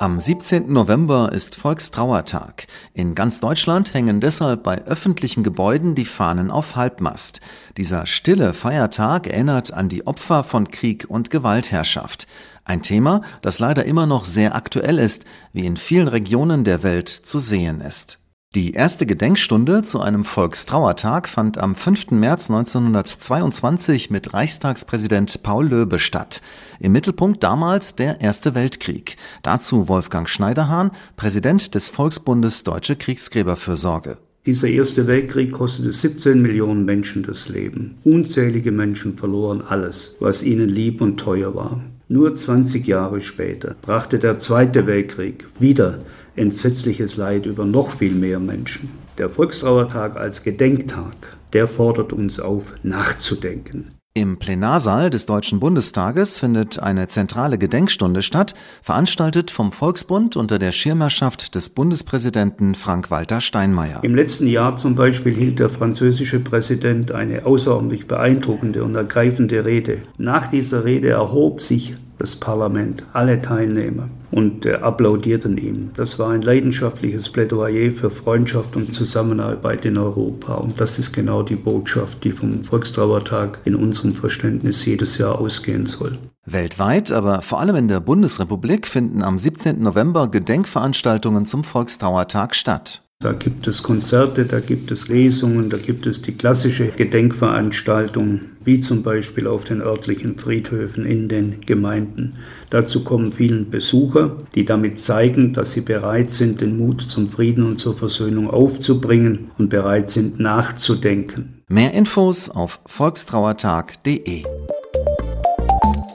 Am 17. November ist Volkstrauertag. In ganz Deutschland hängen deshalb bei öffentlichen Gebäuden die Fahnen auf Halbmast. Dieser stille Feiertag erinnert an die Opfer von Krieg und Gewaltherrschaft. Ein Thema, das leider immer noch sehr aktuell ist, wie in vielen Regionen der Welt zu sehen ist. Die erste Gedenkstunde zu einem Volkstrauertag fand am 5. März 1922 mit Reichstagspräsident Paul Löbe statt. Im Mittelpunkt damals der Erste Weltkrieg. Dazu Wolfgang Schneiderhahn, Präsident des Volksbundes Deutsche Kriegsgräberfürsorge. Dieser Erste Weltkrieg kostete 17 Millionen Menschen das Leben. Unzählige Menschen verloren alles, was ihnen lieb und teuer war. Nur 20 Jahre später brachte der Zweite Weltkrieg wieder entsetzliches Leid über noch viel mehr Menschen. Der Volkstrauertag als Gedenktag, der fordert uns auf, nachzudenken. Im Plenarsaal des Deutschen Bundestages findet eine zentrale Gedenkstunde statt, veranstaltet vom Volksbund unter der Schirmherrschaft des Bundespräsidenten Frank-Walter Steinmeier. Im letzten Jahr zum Beispiel hielt der französische Präsident eine außerordentlich beeindruckende und ergreifende Rede. Nach dieser Rede erhob sich das Parlament, alle Teilnehmer und äh, applaudierten ihm. Das war ein leidenschaftliches Plädoyer für Freundschaft und Zusammenarbeit in Europa. Und das ist genau die Botschaft, die vom Volkstrauertag in unserem Verständnis jedes Jahr ausgehen soll. Weltweit, aber vor allem in der Bundesrepublik finden am 17. November Gedenkveranstaltungen zum Volkstrauertag statt. Da gibt es Konzerte, da gibt es Lesungen, da gibt es die klassische Gedenkveranstaltung, wie zum Beispiel auf den örtlichen Friedhöfen in den Gemeinden. Dazu kommen vielen Besucher, die damit zeigen, dass sie bereit sind, den Mut zum Frieden und zur Versöhnung aufzubringen und bereit sind, nachzudenken. Mehr Infos auf volkstrauertag.de.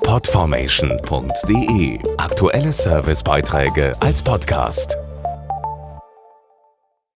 Podformation.de Aktuelle Servicebeiträge als Podcast.